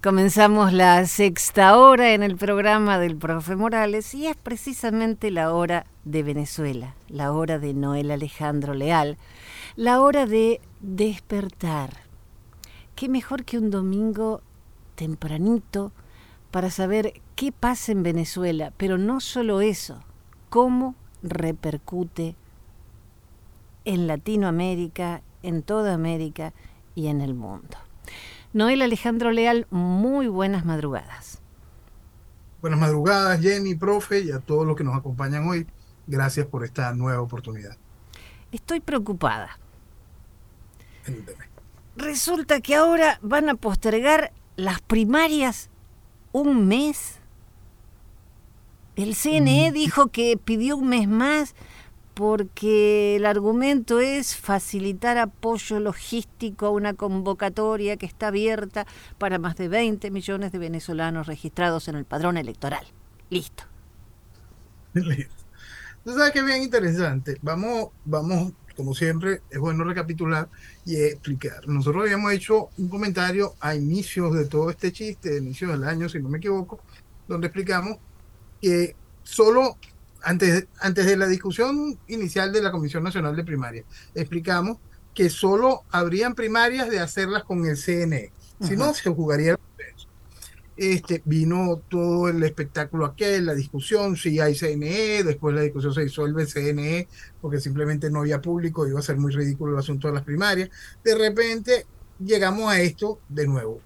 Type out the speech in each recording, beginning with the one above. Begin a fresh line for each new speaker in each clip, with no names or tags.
Comenzamos la sexta hora en el programa del profe Morales y es precisamente la hora de Venezuela, la hora de Noel Alejandro Leal, la hora de despertar. ¿Qué mejor que un domingo tempranito para saber qué pasa en Venezuela? Pero no solo eso, cómo repercute en Latinoamérica, en toda América y en el mundo. Noel Alejandro Leal, muy buenas madrugadas.
Buenas madrugadas, Jenny, profe, y a todos los que nos acompañan hoy. Gracias por esta nueva oportunidad.
Estoy preocupada. Resulta que ahora van a postergar las primarias un mes. El CNE mm. dijo que pidió un mes más porque el argumento es facilitar apoyo logístico a una convocatoria que está abierta para más de 20 millones de venezolanos registrados en el padrón electoral. Listo.
Listo. Sabes es bien interesante. Vamos, vamos, como siempre, es bueno recapitular y explicar. Nosotros habíamos hecho un comentario a inicios de todo este chiste, de inicios del año, si no me equivoco, donde explicamos que solo antes, antes de la discusión inicial de la Comisión Nacional de Primaria, explicamos que solo habrían primarias de hacerlas con el CNE. Si no, se jugaría el. Este, vino todo el espectáculo aquel, la discusión, si hay CNE, después la discusión se disuelve el CNE porque simplemente no había público, iba a ser muy ridículo el asunto de las primarias. De repente llegamos a esto de nuevo.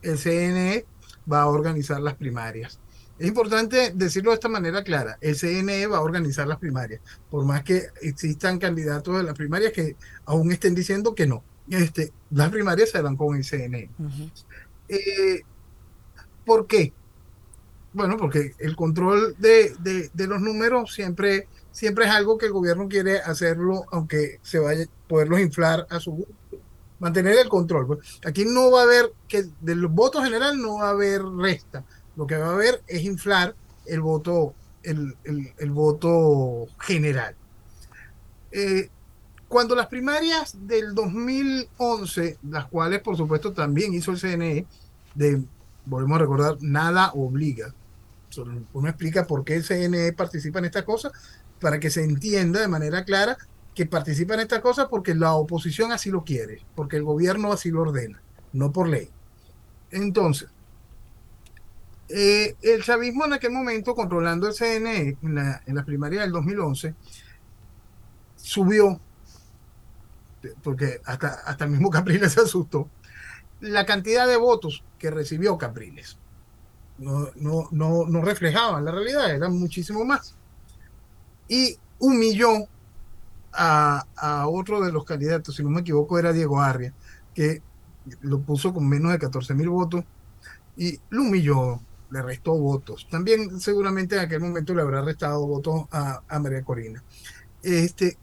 El CNE va a organizar las primarias. Es importante decirlo de esta manera clara. El CNE va a organizar las primarias, por más que existan candidatos de las primarias que aún estén diciendo que no. Este, las primarias se harán con el CNE. Eh, ¿Por qué? Bueno, porque el control de, los números siempre, siempre es algo que el gobierno quiere hacerlo, aunque se vaya a poderlos inflar a su gusto. Mantener el control. Aquí no va a haber, que de los votos general no va a haber resta lo que va a haber es inflar el voto, el, voto general. Eh, cuando las primarias del 2011, las cuales por supuesto también hizo el CNE, de, volvemos a recordar, nada obliga. Uno explica por qué el CNE participa en estas cosas, para que se entienda de manera clara que participa en estas cosas porque la oposición así lo quiere, porque el gobierno así lo ordena, no por ley. Entonces, eh, el chavismo en aquel momento, controlando el CNE en la, en primaria del 2011, subió, porque hasta, hasta el mismo Capriles se asustó, la cantidad de votos que recibió Capriles. No, no, no, no reflejaban la realidad, eran muchísimo más. Y humilló a, a, otro de los candidatos, si no me equivoco, era Diego Arria, que lo puso con menos de 14 mil votos y lo humilló le restó votos. También seguramente en aquel momento le habrá restado votos a, María Corina. Este,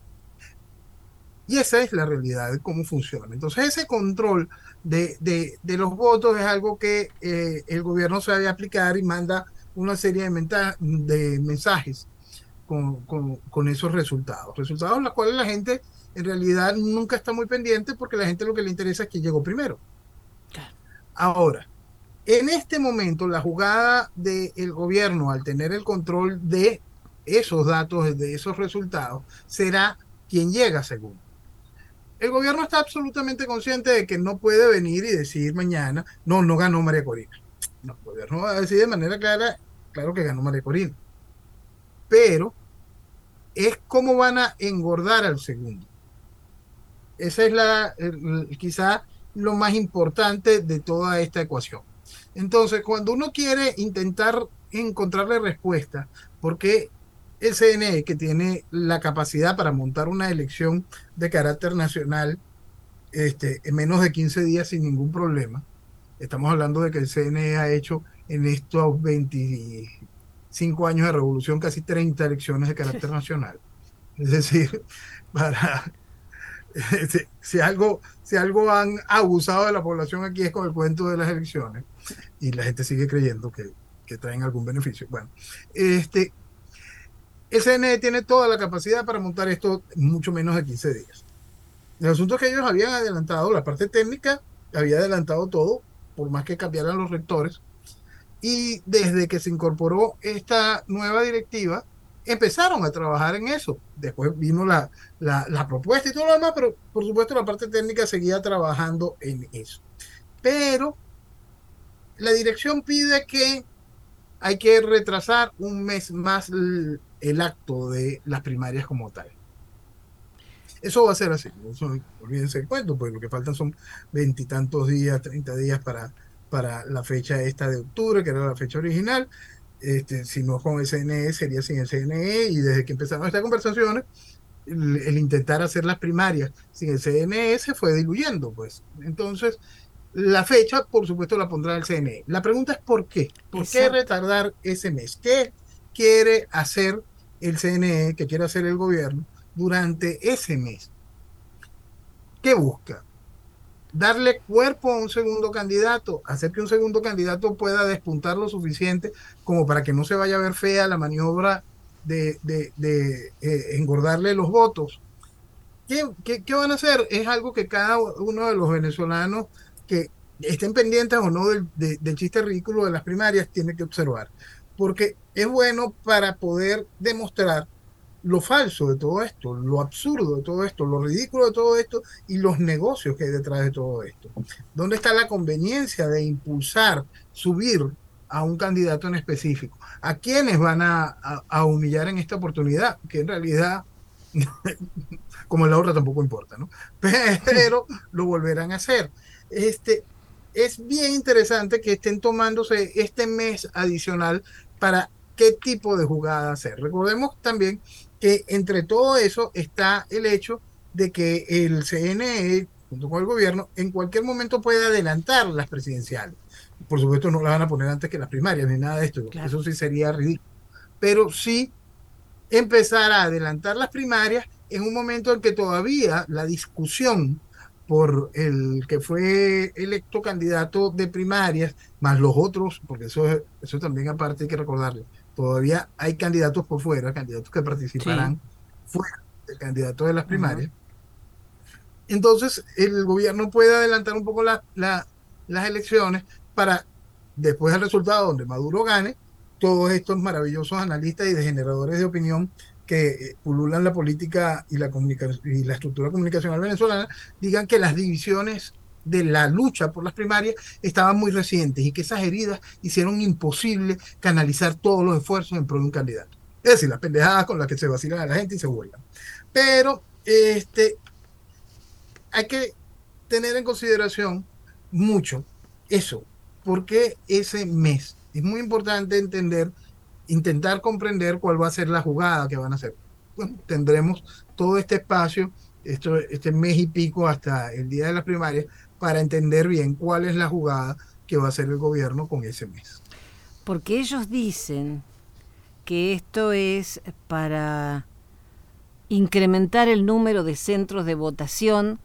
y esa es la realidad de cómo funciona. Entonces ese control de, de, los votos es algo que eh, el gobierno sabe aplicar y manda una serie de, de mensajes con, con, con, esos resultados. Resultados los cuales la gente en realidad nunca está muy pendiente porque la gente lo que le interesa es que llegó primero. Ahora, en este momento, la jugada del gobierno al tener el control de esos datos, de esos resultados, será quien llega segundo. El gobierno está absolutamente consciente de que no puede venir y decir mañana, no, no ganó María Corina. No, el gobierno va a decir de manera clara, claro que ganó María Corina. Pero es cómo van a engordar al segundo. Esa es la, quizá lo más importante de toda esta ecuación. Entonces, cuando uno quiere intentar encontrarle respuesta, porque el CNE, que tiene la capacidad para montar una elección de carácter nacional este, en menos de 15 días sin ningún problema, estamos hablando de que el CNE ha hecho en estos 25 años de revolución casi 30 elecciones de carácter nacional. Es decir, para si, algo, si algo han abusado de la población aquí es con el cuento de las elecciones y la gente sigue creyendo que, que traen algún beneficio. Bueno, este, el CNE tiene toda la capacidad para montar esto en mucho menos de 15 días. El asunto es que ellos habían adelantado, la parte técnica había adelantado todo por más que cambiaran los rectores. Y desde que se incorporó esta nueva directiva, empezaron a trabajar en eso. Después vino la, la, propuesta y todo lo demás, pero por supuesto la parte técnica seguía trabajando en eso. Pero la dirección pide que hay que retrasar un mes más el, el acto de las primarias como tal. Eso va a ser así. No olvídense el cuento, porque lo que faltan son veintitantos días, treinta días para, para la fecha esta de octubre, que era la fecha original. Este, si no con el CNE, sería sin el CNE. Y desde que empezaron estas conversaciones, el, intentar hacer las primarias sin el CNE se fue diluyendo, pues. Entonces, la fecha, por supuesto, la pondrá el CNE. La pregunta es ¿por qué? ¿Por qué retardar ese mes? ¿Qué quiere hacer el CNE, qué quiere hacer el gobierno durante ese mes. ¿Qué busca? Darle cuerpo a un segundo candidato, hacer que un segundo candidato pueda despuntar lo suficiente como para que no se vaya a ver fea la maniobra de, eh, engordarle los votos. ¿Qué, ¿Qué, van a hacer? Es algo que cada uno de los venezolanos que estén pendientes o no del, del chiste ridículo de las primarias tiene que observar. Porque es bueno para poder demostrar lo falso de todo esto, lo absurdo de todo esto, lo ridículo de todo esto y los negocios que hay detrás de todo esto. ¿Dónde está la conveniencia de impulsar, subir a un candidato en específico? ¿A quiénes van a, humillar en esta oportunidad? Que en realidad, como la otra tampoco importa, ¿no? Pero lo volverán a hacer. Este, es bien interesante que estén tomándose este mes adicional para qué tipo de jugada hacer. Recordemos también que entre todo eso está el hecho de que el CNE, junto con el gobierno, en cualquier momento puede adelantar las presidenciales. Por supuesto, no las van a poner antes que las primarias, ni nada de esto. Eso sí sería ridículo. Pero sí empezar a adelantar las primarias en un momento en que todavía la discusión por el que fue electo candidato de primarias, más los otros, porque eso, eso también aparte hay que recordarle, todavía hay candidatos por fuera, candidatos que participarán fuera del candidato de las primarias. Entonces, el gobierno puede adelantar un poco la, las elecciones para, después del resultado donde Maduro gane, todos estos maravillosos analistas y generadores de opinión que pululan la política y la, y la estructura comunicacional venezolana digan que las divisiones de la lucha por las primarias estaban muy recientes y que esas heridas hicieron imposible canalizar todos los esfuerzos en pro de un candidato. Es decir, las pendejadas con las que se vacilan a la gente y se vuelvan. Pero este, hay que tener en consideración mucho eso, porque ese mes es muy importante entender, intentar comprender cuál va a ser la jugada que van a hacer. Bueno, tendremos todo este espacio, esto, este mes y pico hasta el día de las primarias, para entender bien cuál es la jugada que va a hacer el gobierno con ese mes.
Porque ellos dicen que esto es para incrementar el número de centros de votación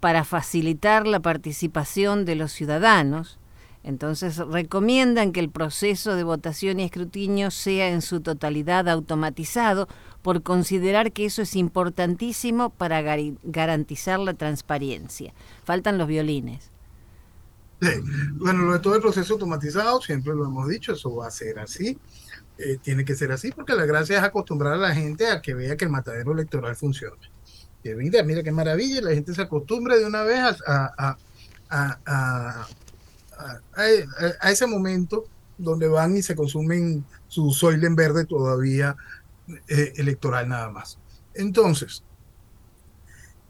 para facilitar la participación de los ciudadanos. Entonces recomiendan que el proceso de votación y escrutinio sea en su totalidad automatizado por considerar que eso es importantísimo para garantizar la transparencia. Faltan los violines.
Bueno, lo de todo el proceso automatizado, siempre lo hemos dicho, eso va a ser así. Eh, tiene que ser así porque la gracia es acostumbrar a la gente a que vea que el matadero electoral funciona. Que mira, mira qué maravilla, la gente se acostumbre de una vez a, a, a ese momento donde van y se consumen su soilen verde todavía eh, electoral nada más. Entonces,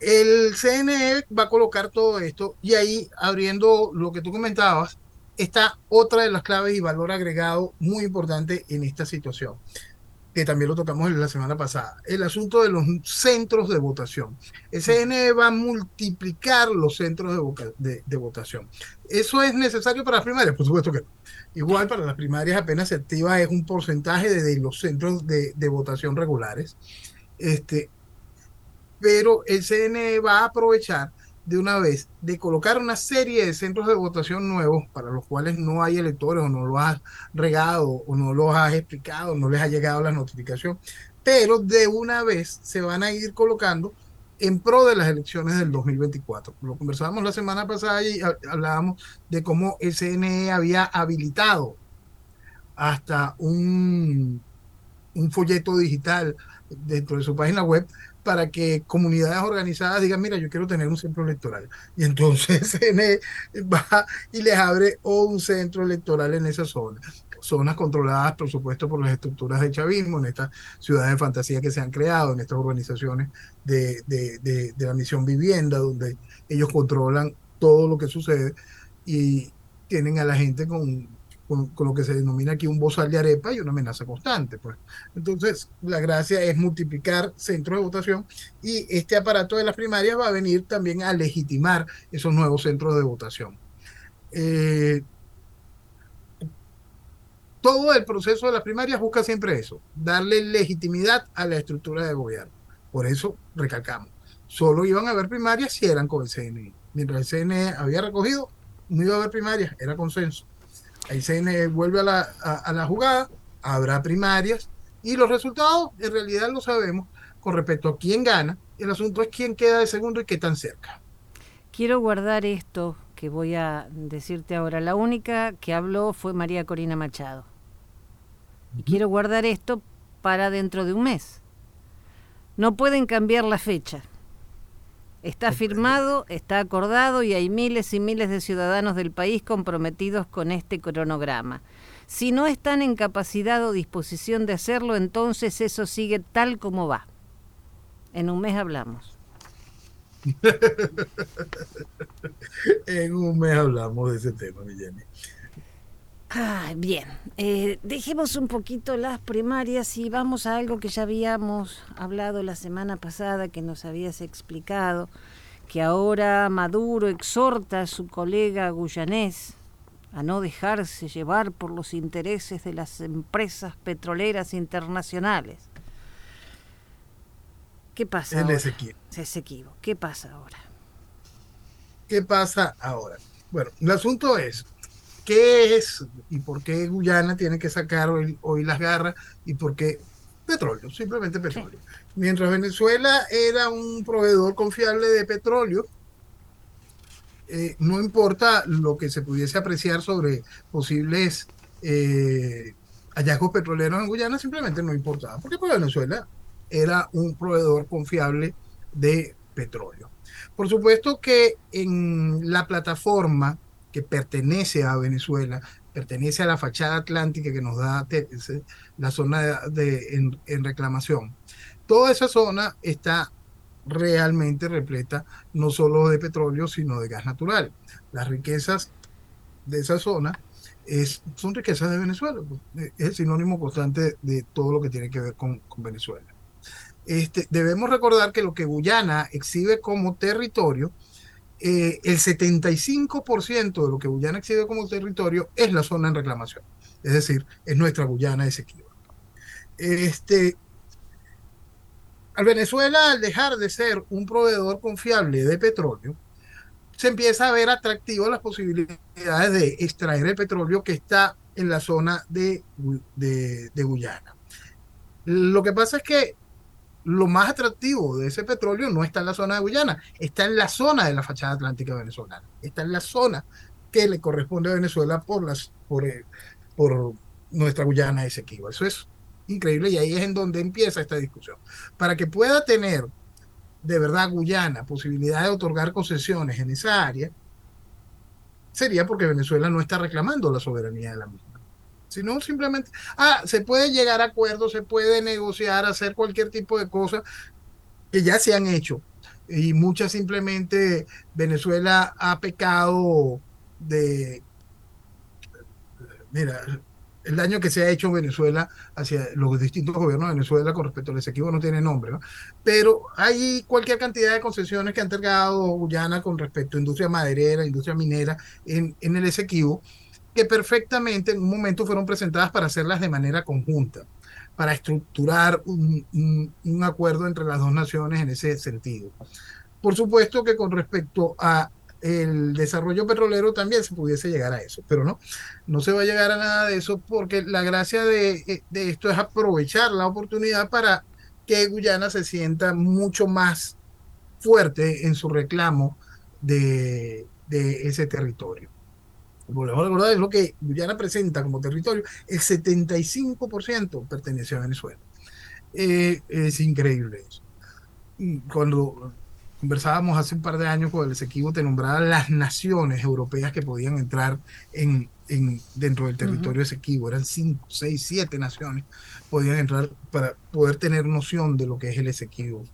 el CNE va a colocar todo esto y ahí, abriendo lo que tú comentabas, está otra de las claves y valor agregado muy importante en esta situación, que también lo tocamos la semana pasada, el asunto de los centros de votación. El CNE va a multiplicar los centros de, votación. ¿Eso es necesario para las primarias? Por supuesto que no. Igual para las primarias apenas se activa es un porcentaje de, los centros de, votación regulares. Este, pero el CNE va a aprovechar de una vez de colocar una serie de centros de votación nuevos para los cuales no hay electores o no lo has regado o no los has explicado, no les ha llegado la notificación, pero de una vez se van a ir colocando en pro de las elecciones del 2024. Lo conversábamos la semana pasada y hablábamos de cómo CNE había habilitado hasta un, un folleto digital dentro de su página web para que comunidades organizadas digan, mira, yo quiero tener un centro electoral. Y entonces va y les abre un centro electoral en esa zona zonas controladas, por supuesto, por las estructuras de chavismo, en estas ciudades de fantasía que se han creado, en estas organizaciones de, de, la misión vivienda, donde ellos controlan todo lo que sucede y tienen a la gente con, con, lo que se denomina aquí un bozal de arepa y una amenaza constante. Pues. Entonces, la gracia es multiplicar centros de votación y este aparato de las primarias va a venir también a legitimar esos nuevos centros de votación. Eh, todo el proceso de las primarias busca siempre eso, darle legitimidad a la estructura de gobierno. Por eso recalcamos, solo iban a haber primarias si eran con el CNE. Mientras el CNE había recogido, no iba a haber primarias, era consenso. El CNE vuelve a la, a la jugada, habrá primarias y los resultados en realidad lo sabemos con respecto a quién gana. El asunto es quién queda de segundo y qué tan cerca.
Quiero guardar esto que voy a decirte ahora. La única que habló fue María Corina Machado. Y quiero guardar esto para dentro de un mes. No pueden cambiar la fecha. Está firmado, está acordado y hay miles y miles de ciudadanos del país comprometidos con este cronograma. Si no están en capacidad o disposición de hacerlo, entonces eso sigue tal como va. En un mes hablamos.
en un mes hablamos de ese tema, Jenny.
Ah, bien, eh, dejemos un poquito las primarias y vamos a algo que ya habíamos hablado la semana pasada, que nos habías explicado, que ahora Maduro exhorta a su colega guyanés a no dejarse llevar por los intereses de las empresas petroleras internacionales. ¿Qué pasa
El
ahora?
Esequibo.
¿Qué pasa ahora?
¿Qué pasa ahora? Bueno, el asunto es, qué es y por qué Guyana tiene que sacar hoy, las garras y por qué petróleo, simplemente petróleo. Mientras Venezuela era un proveedor confiable de petróleo, eh, no importa lo que se pudiese apreciar sobre posibles eh, hallazgos petroleros en Guyana, simplemente no importaba, porque para Venezuela era un proveedor confiable de petróleo. Por supuesto que en la plataforma que pertenece a Venezuela, pertenece a la fachada atlántica que nos da la zona de, en, reclamación. Toda esa zona está realmente repleta no solo de petróleo, sino de gas natural. Las riquezas de esa zona es, son riquezas de Venezuela, pues, es el sinónimo constante de todo lo que tiene que ver con, con Venezuela. Este, debemos recordar que lo que Guyana exhibe como territorio eh, el 75% de lo que Guyana exhibe como territorio es la zona en reclamación. Es decir, es nuestra Guyana Esequiba. Este, al Venezuela, al dejar de ser un proveedor confiable de petróleo, se empieza a ver atractivo las posibilidades de extraer el petróleo que está en la zona de, de Guyana. Lo que pasa es que lo más atractivo de ese petróleo no está en la zona de Guyana, está en la zona de la fachada atlántica venezolana, está en la zona que le corresponde a Venezuela por, las, por, por nuestra Guyana Esequiba. Eso es increíble y ahí es en donde empieza esta discusión. Para que pueda tener de verdad Guyana posibilidad de otorgar concesiones en esa área, sería porque Venezuela no está reclamando la soberanía de la misma sino simplemente, ah, se puede llegar a acuerdos, se puede negociar, hacer cualquier tipo de cosas que ya se han hecho. Y muchas simplemente Venezuela ha pecado de, mira, el daño que se ha hecho Venezuela hacia los distintos gobiernos de Venezuela con respecto al Esequibo no tiene nombre, ¿no? pero hay cualquier cantidad de concesiones que ha entregado Guyana con respecto a industria maderera, industria minera en, en el Esequibo, que perfectamente en un momento fueron presentadas para hacerlas de manera conjunta, para estructurar un, acuerdo entre las dos naciones en ese sentido. Por supuesto que con respecto a el desarrollo petrolero también se pudiese llegar a eso, pero no, no se va a llegar a nada de eso porque la gracia de, de esto es aprovechar la oportunidad para que Guyana se sienta mucho más fuerte en su reclamo de, de ese territorio. Volvemos a recordar, es lo que Guyana presenta como territorio, el 75% pertenece a Venezuela. Eh, es increíble eso. Cuando conversábamos hace un par de años con el Esequibo, te nombraba las naciones europeas que podían entrar en, en dentro del territorio Esequibo. Eran cinco, seis, siete naciones podían entrar para poder tener noción de lo que es el Esequibo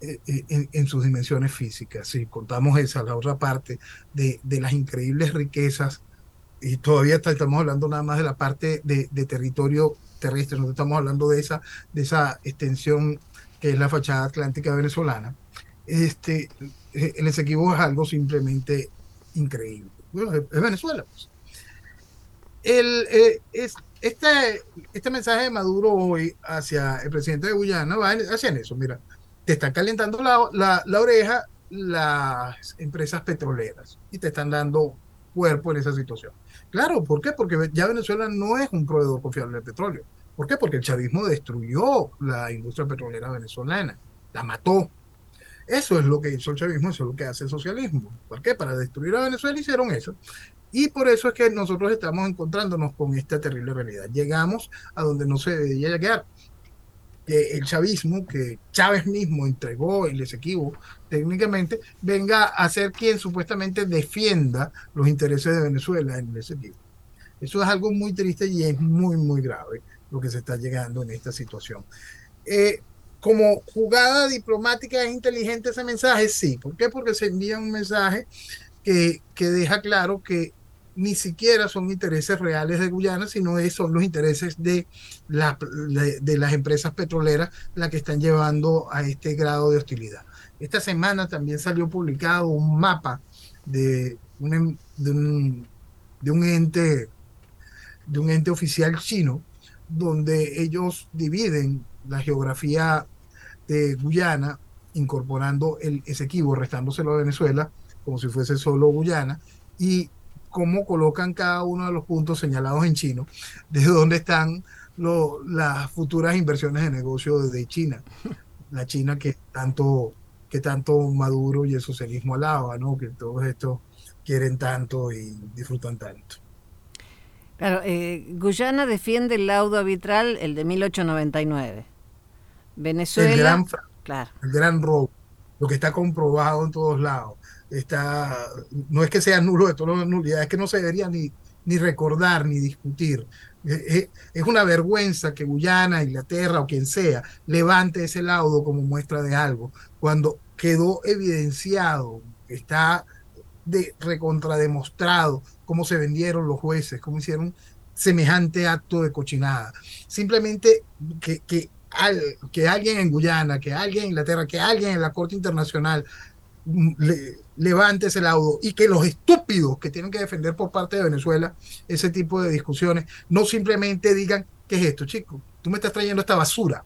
eh, eh, en, sus dimensiones físicas. Si contamos esa, la otra parte de, de las increíbles riquezas, y todavía estamos hablando nada más de la parte de, territorio terrestre, no estamos hablando de esa, de esa extensión que es la fachada atlántica venezolana, este, eh, el Esequibo es algo simplemente increíble. Bueno, es, Venezuela. Pues. El, eh, es, este, este mensaje de Maduro hoy hacia el presidente de Guyana va hacia eso. Mira, te están calentando la, la oreja las empresas petroleras y te están dando cuerpo en esa situación. Claro, ¿por qué? Porque ya Venezuela no es un proveedor confiable de petróleo. ¿Por qué? Porque el chavismo destruyó la industria petrolera venezolana, la mató. Eso es lo que hizo el chavismo, eso es lo que hace el socialismo. ¿Por qué? Para destruir a Venezuela hicieron eso. Y por eso es que nosotros estamos encontrándonos con esta terrible realidad. Llegamos a donde no se debería llegar. El chavismo, que Chávez mismo entregó el Esequibo técnicamente, venga a ser quien supuestamente defienda los intereses de Venezuela en el Esequibo. Eso es algo muy triste y es muy, muy grave lo que se está llegando en esta situación. Eh, como jugada diplomática es inteligente ese mensaje, sí. ¿Por qué? Porque se envía un mensaje que, que deja claro que ni siquiera son intereses reales de Guyana, sino son los intereses de, la, de, las empresas petroleras las que están llevando a este grado de hostilidad. Esta semana también salió publicado un mapa de un, de un, de un ente de un ente oficial chino donde ellos dividen la geografía de Guyana, incorporando el Esequibo, restándoselo a Venezuela, como si fuese solo Guyana, y cómo colocan cada uno de los puntos señalados en chino, desde dónde están las futuras inversiones de negocio de China. La China que tanto, que tanto Maduro y el socialismo alaba, ¿no? que todos estos quieren tanto y disfrutan tanto.
Claro, eh, Guyana defiende el laudo arbitral, el de 1899. Venezuela.
El gran, claro. el gran robo, lo que está comprobado en todos lados. Está, no es que sea nulo de todas las nulidades, es que no se debería ni, ni recordar ni discutir. Es una vergüenza que Guyana, Inglaterra o quien sea levante ese laudo como muestra de algo, cuando quedó evidenciado, está de recontrademostrado cómo se vendieron los jueces, cómo hicieron semejante acto de cochinada. Simplemente que, que, que alguien en Guyana, que alguien en Inglaterra, que alguien en la Corte Internacional mm, levante ese laudo y que los estúpidos que tienen que defender por parte de Venezuela ese tipo de discusiones no simplemente digan, ¿qué es esto, chico? Tú me estás trayendo esta basura,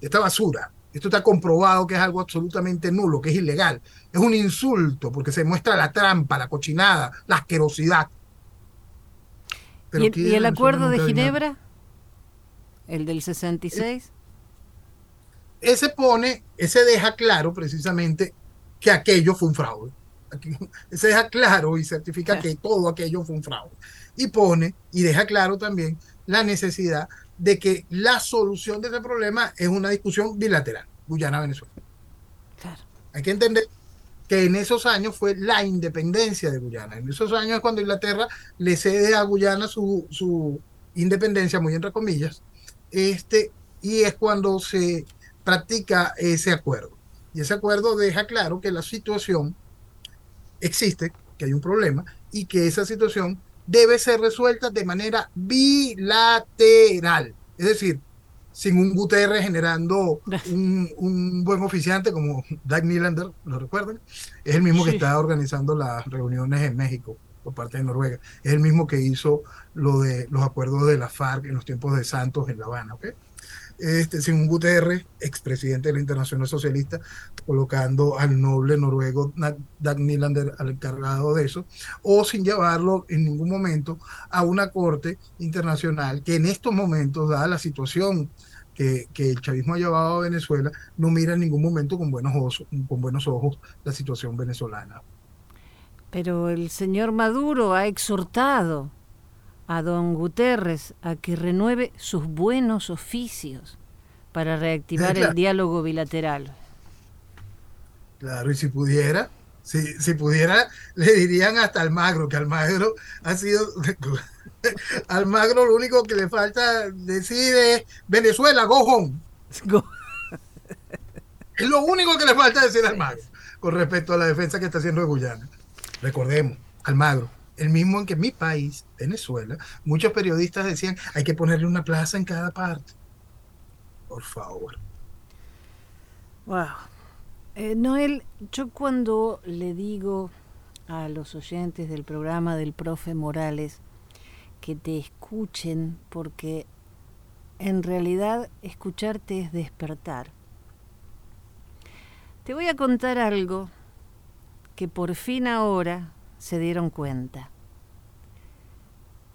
esta basura. Esto está comprobado que es algo absolutamente nulo, que es ilegal. Es un insulto porque se muestra la trampa, la cochinada, la asquerosidad.
¿Y, el acuerdo de Ginebra? ¿El del 66?
Ese pone, ese deja claro precisamente que aquello fue un fraude. Ese deja claro y certifica que todo aquello fue un fraude. Y pone y deja claro también la necesidad de que la solución de ese problema es una discusión bilateral, Guyana-Venezuela. Hay que entender que en esos años fue la independencia de Guyana. En esos años es cuando Inglaterra le cede a Guyana su, su independencia, muy entre comillas, este, y es cuando se practica ese acuerdo. Y ese acuerdo deja claro que la situación existe, que hay un problema, y que esa situación debe ser resuelta de manera bilateral. Es decir, sin un Guterres generando un, buen oficiante como Doug Nylander, ¿lo recuerdan? Es el mismo que está organizando las reuniones en México por parte de Noruega. Es el mismo que hizo lo de los acuerdos de la FARC en los tiempos de Santos en La Habana, ¿ok? Este, Simón Guterres, expresidente de la Internacional Socialista, colocando al noble noruego Dag Nylander al encargado de eso, o sin llevarlo en ningún momento a una corte internacional que en estos momentos, dada la situación que, el chavismo ha llevado a Venezuela, no mira en ningún momento con buenos, ojos, con buenos ojos la situación venezolana.
Pero el señor Maduro ha exhortado a don Guterres a que renueve sus buenos oficios para reactivar el diálogo bilateral.
Claro, y si pudiera, si, si pudiera, le dirían hasta Almagro, que Almagro ha sido Almagro lo único que le falta decir es Venezuela, go home. Es lo único que le falta decir a Almagro con respecto a la defensa que está haciendo de Guyana. Recordemos, Almagro, el mismo en que mi país, Venezuela, muchos periodistas decían hay que ponerle una plaza en cada parte. Por favor.
Wow. Eh, Noel, yo cuando le digo a los oyentes del programa del profe Morales, que te escuchen, porque en realidad escucharte es despertar. Te voy a contar algo que por fin ahora se dieron cuenta.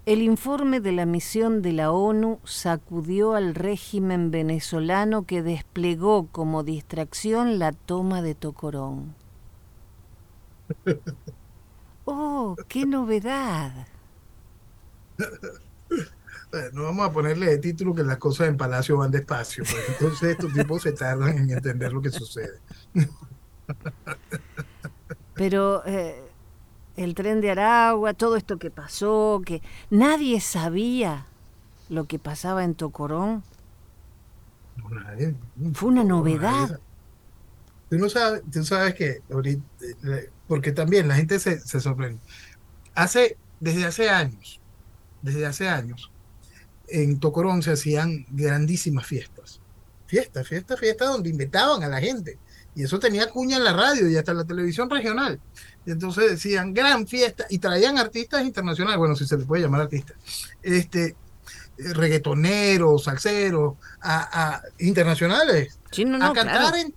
El informe de la misión de la ONU sacudió al régimen venezolano que desplegó como distracción la toma de Tocorón. ¡Oh, qué novedad!
no vamos a ponerle de título que las cosas en Palacio van despacio, porque entonces estos tipos se tardan en entender lo que sucede.
Pero eh, el tren de Aragua, todo esto que pasó, que nadie sabía lo que pasaba en Tocorón. Fue una novedad.
Tú no sabes, tú sabes que ahorita, eh, porque también la gente se, se sorprende. Hace, desde hace años, desde hace años, en Tocorón se hacían grandísimas fiestas. Fiestas, fiestas, fiestas donde invitaban a la gente. Y eso tenía cuña en la radio y hasta en la televisión regional. Y entonces decían gran fiesta y traían artistas internacionales, bueno, si se les puede llamar artistas, este, reggaetoneros, salseros, a, internacionales, a cantar en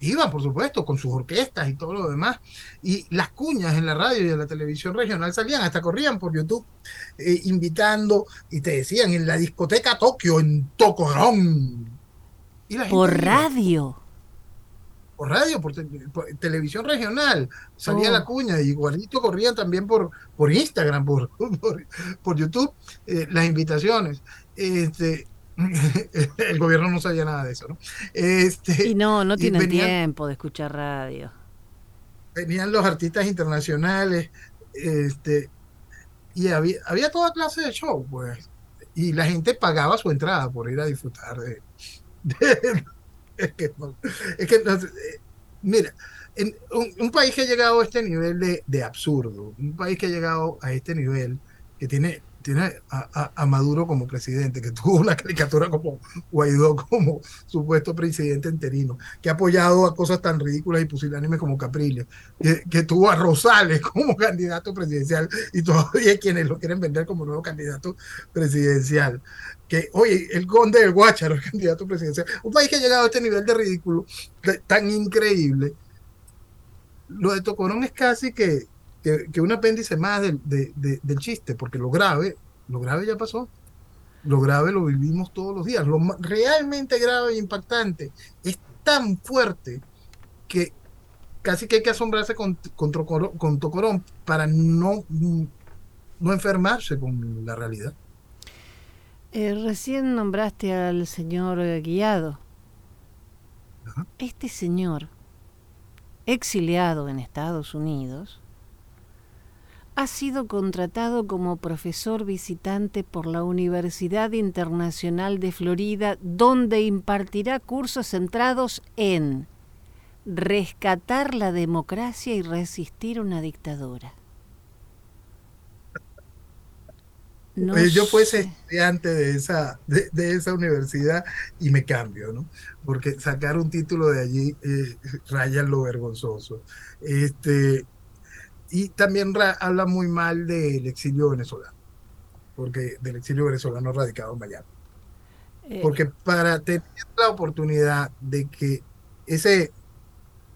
Iban, por supuesto, con sus orquestas y todo lo demás. Y las cuñas en la radio y en la televisión regional salían, hasta corrían por YouTube, eh, invitando y te decían en la discoteca Tokio, en Tocorón.
por radio.
Por radio, por, televisión regional, salía la oh. cuña y igualito corrían también por, por Instagram, por, por, YouTube, eh, las invitaciones. Este, el gobierno no sabía nada de eso, ¿no?
Este, y no, no tienen tiempo de escuchar radio.
Venían los artistas internacionales, este, y había, había toda clase de show, pues. Y la gente pagaba su entrada por ir a disfrutar de. es que, es que eh, mira, en un, país que ha llegado a este nivel de, de absurdo, un país que ha llegado a este nivel, que tiene tiene a, Maduro como presidente, que tuvo una caricatura como Guaidó como supuesto presidente interino, que ha apoyado a cosas tan ridículas y pusilánimes como Capriles, que, tuvo a Rosales como candidato presidencial y todavía quienes lo quieren vender como nuevo candidato presidencial. Que, oye, el conde del Guácharo es candidato presidencial. Un país que ha llegado a este nivel de ridículo tan increíble. Lo de Tocorón es casi que, que, un apéndice más del, del chiste, porque lo grave, lo grave ya pasó. Lo grave lo vivimos todos los días. Lo realmente grave e impactante es tan fuerte que casi que hay que asombrarse con, con, con Tocorón para no, no enfermarse con la realidad.
Eh, recién nombraste al señor Guiado. Este señor, exiliado en Estados Unidos, ha sido contratado como profesor visitante por la Universidad Internacional de Florida, donde impartirá cursos centrados en rescatar la democracia y resistir una dictadura.
yo fuese estudiante de esa, de, esa universidad y me cambio, ¿no? Porque sacar un título de allí eh, raya lo vergonzoso. Este, y también habla muy mal del exilio venezolano, porque del exilio venezolano radicado en Miami. Eh, porque para tener la oportunidad de que ese,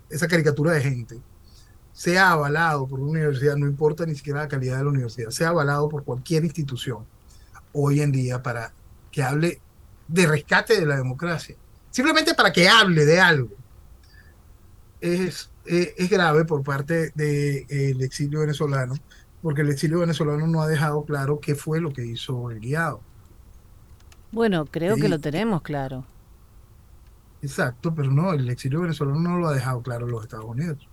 esa caricatura de gente sea avalado por una universidad, no importa ni siquiera la calidad de la universidad, sea avalado por cualquier institución hoy en día para que hable de rescate de la democracia, simplemente para que hable de algo, es, es, grave por parte del exilio venezolano, porque el exilio venezolano no ha dejado claro qué fue lo que hizo el guiado.
Bueno, creo que lo tenemos claro.
Exacto, pero no, el exilio venezolano no lo ha dejado claro en los Estados Unidos,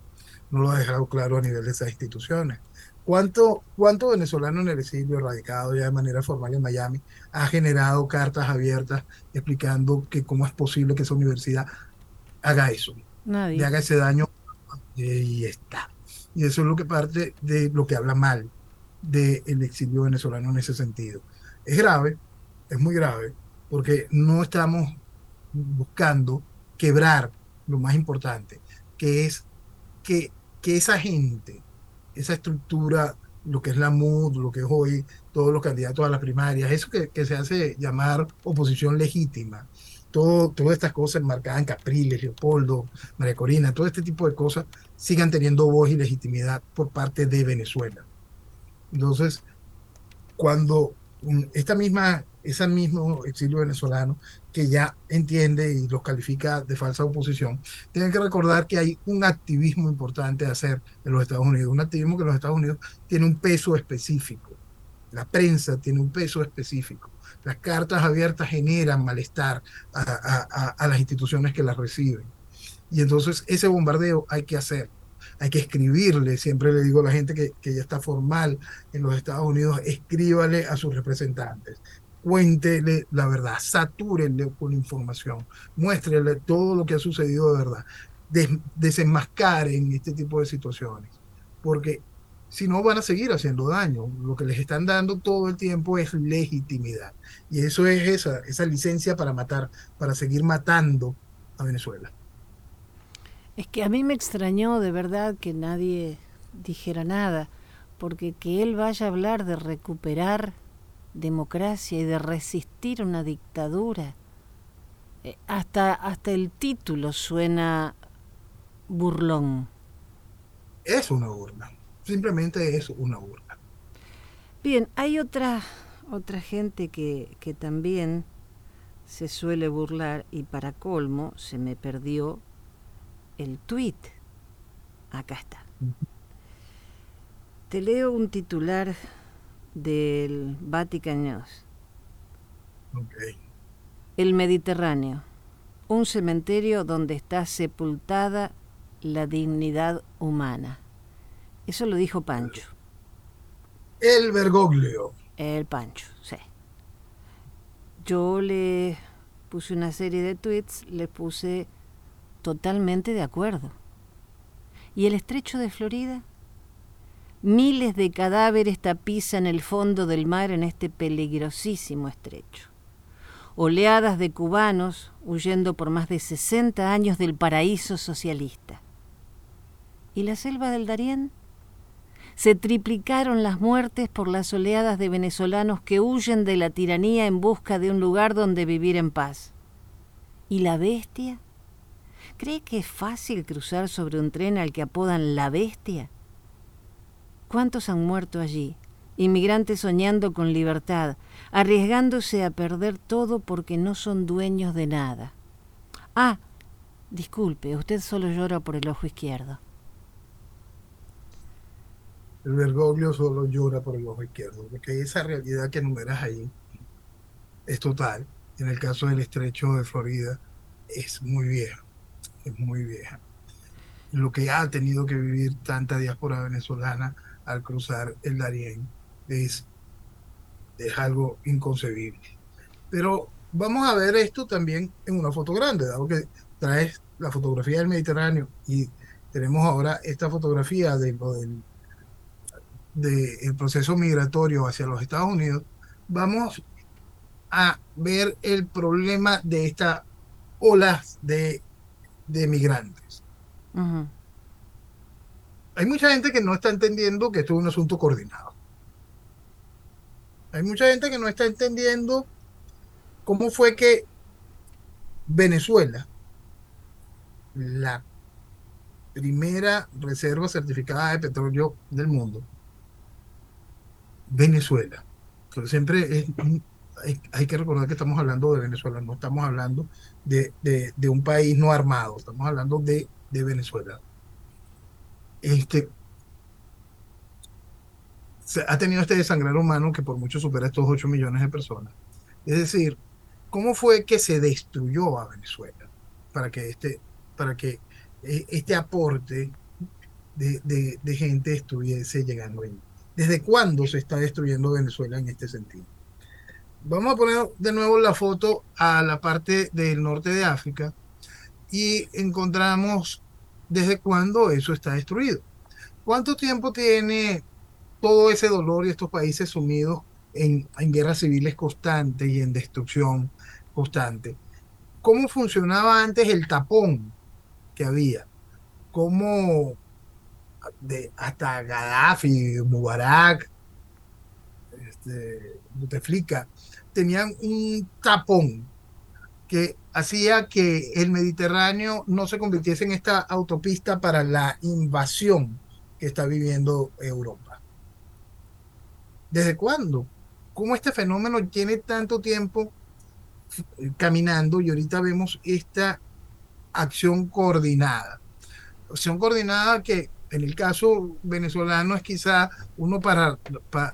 no lo ha dejado claro a nivel de esas instituciones. ¿Cuánto, cuánto venezolano en el exilio, radicado ya de manera formal en Miami, ha generado cartas abiertas explicando que cómo es posible que esa universidad haga eso?
Nadie.
Le haga ese daño y está. Y eso es lo que parte de lo que habla mal del exilio venezolano en ese sentido. Es grave, es muy grave, porque no estamos buscando quebrar lo más importante, que es que, que esa gente, esa estructura, lo que es la MUD, lo que es hoy todos los candidatos a las primarias, eso que, que se hace llamar oposición legítima, todas estas cosas enmarcadas en Capriles, Leopoldo, María Corina, todo este tipo de cosas sigan teniendo voz y legitimidad por parte de Venezuela. Entonces, cuando esta misma ese mismo exilio venezolano que ya entiende y los califica de falsa oposición, tienen que recordar que hay un activismo importante a hacer en los Estados Unidos, un activismo que en los Estados Unidos tiene un peso específico. La prensa tiene un peso específico. Las cartas abiertas generan malestar a, las instituciones que las reciben. Y entonces ese bombardeo hay que hacer hay que escribirle, siempre le digo a la gente que, ya está formal en los Estados Unidos, escríbale a sus representantes, cuéntele la verdad, satúrenle con información, muéstrele todo lo que ha sucedido de verdad, desenmascaren este tipo de situaciones, porque si no van a seguir haciendo daño, lo que les están dando todo el tiempo es legitimidad, y eso es esa, esa licencia para matar, para seguir matando a Venezuela.
Es que a mí me extrañó de verdad que nadie dijera nada, porque que él vaya a hablar de recuperar democracia y de resistir una dictadura. Eh, hasta, hasta el título suena burlón.
Es una burla, simplemente es una burla.
Bien, hay otra, otra gente que, que también se suele burlar y para colmo se me perdió el tweet. Acá está. Te leo un titular del Vatican News. El Mediterráneo, un cementerio donde está sepultada la dignidad humana. Eso lo dijo Pancho.
El Bergoglio.
El Pancho, sí. Yo le puse una serie de tweets, le puse totalmente de acuerdo. ¿Y el estrecho de Florida? Miles de cadáveres tapizan el fondo del mar en este peligrosísimo estrecho. Oleadas de cubanos huyendo por más de 60 años del paraíso socialista. ¿Y la selva del Darién? Se triplicaron las muertes por las oleadas de venezolanos que huyen de la tiranía en busca de un lugar donde vivir en paz. ¿Y la bestia? ¿Cree que es fácil cruzar sobre un tren al que apodan la bestia? ¿Cuántos han muerto allí? Inmigrantes soñando con libertad, arriesgándose a perder todo porque no son dueños de nada. Ah, disculpe, usted solo llora por el ojo izquierdo.
El Bergoglio solo llora por el ojo izquierdo, porque esa realidad que enumeras ahí es total. En el caso del estrecho de Florida, es muy vieja, es muy vieja. Lo que ha tenido que vivir tanta diáspora venezolana al cruzar el Darién es, es algo inconcebible. Pero vamos a ver esto también en una foto grande, dado que traes la fotografía del Mediterráneo y tenemos ahora esta fotografía de del de proceso migratorio hacia los Estados Unidos, vamos a ver el problema de esta ola de, de migrantes. Hay mucha gente que no está entendiendo que esto es un asunto coordinado. Hay mucha gente que no está entendiendo cómo fue que Venezuela, la primera reserva certificada de petróleo del mundo, Venezuela, siempre hay, que recordar que estamos hablando de Venezuela, no estamos hablando de, de, un país no armado, estamos hablando de, de Venezuela. Este, ha tenido este desangrar humano que por mucho supera estos 8 millones de personas. Es decir, ¿cómo fue que se destruyó a Venezuela para que este, para que eh, este aporte de, de, de gente estuviese llegando ahí? ¿Desde cuándo se está destruyendo Venezuela en este sentido? Vamos a poner de nuevo la foto a la parte del norte de África y encontramos desde cuándo eso está destruido. ¿Cuánto tiempo tiene todo ese dolor y estos países sumidos en, guerras civiles constantes y en destrucción constante? ¿Cómo funcionaba antes el tapón que había? ¿Cómo de, hasta Gaddafi, Mubarak, este, Buteflika, tenían un tapón que hacía que el Mediterráneo no se convirtiese en esta autopista para la invasión que está viviendo Europa. ¿Desde cuándo? ¿Cómo este fenómeno tiene tanto tiempo caminando y ahorita vemos esta acción coordinada? Acción coordinada que en el caso venezolano es quizá uno para,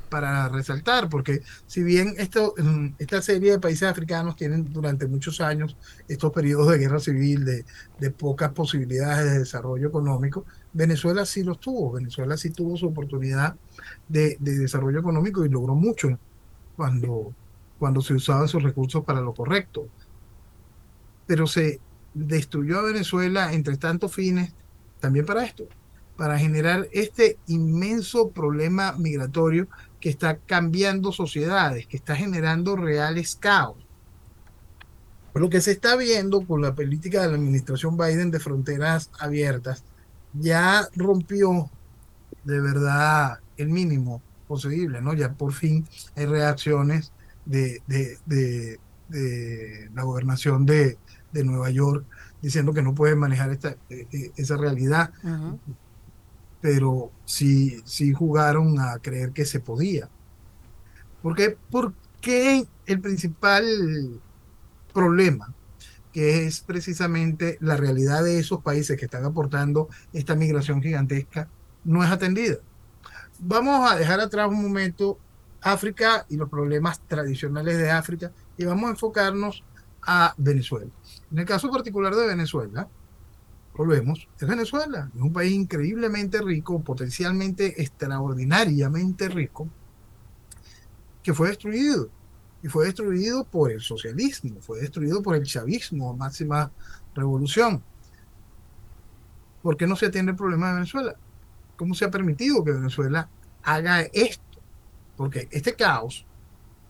para, resaltar, porque si bien mm, esta serie de países africanos tienen durante muchos años estos periodos de guerra civil, de, de pocas posibilidades de desarrollo económico, Venezuela sí los tuvo, Venezuela sí tuvo su oportunidad de, de desarrollo económico y logró mucho cuando, cuando se usaban sus recursos para lo correcto. Pero se destruyó a Venezuela entre tantos fines también para esto, para generar este inmenso problema migratorio que está cambiando sociedades, que está generando reales caos. Lo que se está viendo con la política de la administración Biden de fronteras abiertas ya rompió de verdad el mínimo posible, ¿no? Ya por fin hay reacciones de, de, la gobernación de, Nueva York diciendo que no puede manejar esta, e, e, esa realidad pero sí, sí jugaron a creer que se podía. Porque, qué el principal problema, que es precisamente la realidad de esos países que están aportando esta migración gigantesca, no es atendida. Vamos a dejar atrás un momento África y los problemas tradicionales de África y vamos a enfocarnos a Venezuela. En el caso particular de Venezuela, volvemos, es Venezuela. Es un país increíblemente rico, potencialmente extraordinariamente rico, que fue destruido. Y fue destruido por el socialismo, fue destruido por el chavismo, máxima revolución. ¿Por qué no se atiende el problema de Venezuela? ¿Cómo se ha permitido que Venezuela haga esto? Porque este caos,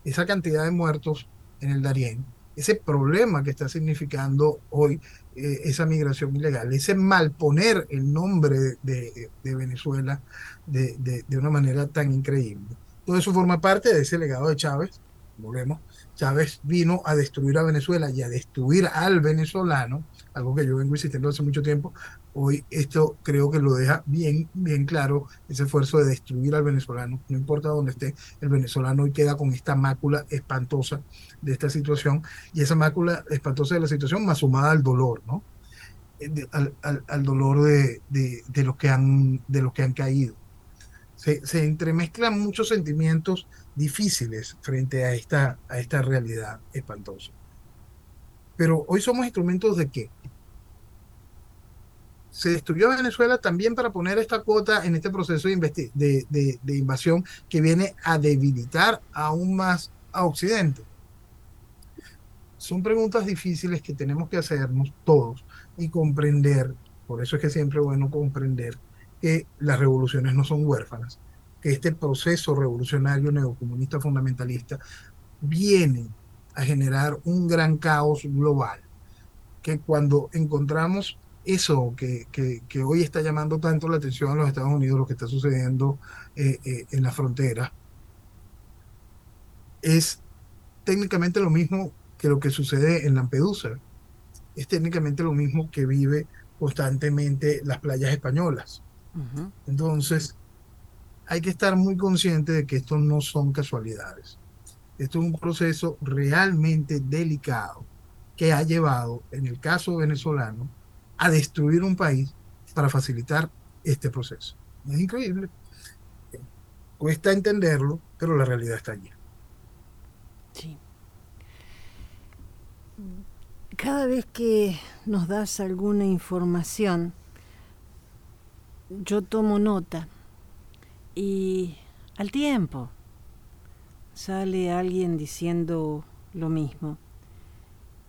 esa cantidad de muertos en el Darién, ese problema que está significando hoy eh, esa migración ilegal, ese malponer el nombre de, Venezuela de, de, una manera tan increíble. Todo eso forma parte de ese legado de Chávez, volvemos, Chávez vino a destruir a Venezuela y a destruir al venezolano, algo que yo vengo insistiendo hace mucho tiempo. Hoy esto creo que lo deja bien, bien claro, ese esfuerzo de destruir al venezolano. No importa dónde esté, el venezolano hoy queda con esta mácula espantosa de esta situación y esa mácula espantosa de la situación más sumada al dolor, ¿no? Eh, al, dolor de, de, los que han, de los que han caído. Se, se entremezclan muchos sentimientos difíciles frente a esta, a esta realidad espantosa. Pero hoy somos instrumentos de qué? Se destruyó Venezuela también para poner esta cuota en este proceso de, invasión que viene a debilitar aún más a Occidente. Son preguntas difíciles que tenemos que hacernos todos y comprender, por eso es que siempre es bueno comprender que las revoluciones no son huérfanas, que este proceso revolucionario neocomunista fundamentalista viene a generar un gran caos global, que cuando encontramos eso que, que, hoy está llamando tanto la atención a los Estados Unidos, lo que está sucediendo eh, eh, en la frontera, es técnicamente lo mismo que lo que sucede en Lampedusa. Es técnicamente lo mismo que vive constantemente las playas españolas. Entonces, hay que estar muy consciente de que esto no son casualidades. Esto es un proceso realmente delicado que ha llevado, en el caso venezolano, a destruir un país para facilitar este proceso. Es increíble. Cuesta entenderlo, pero la realidad está allí.
Sí. Cada vez que nos das alguna información, yo tomo nota y al tiempo sale alguien diciendo lo mismo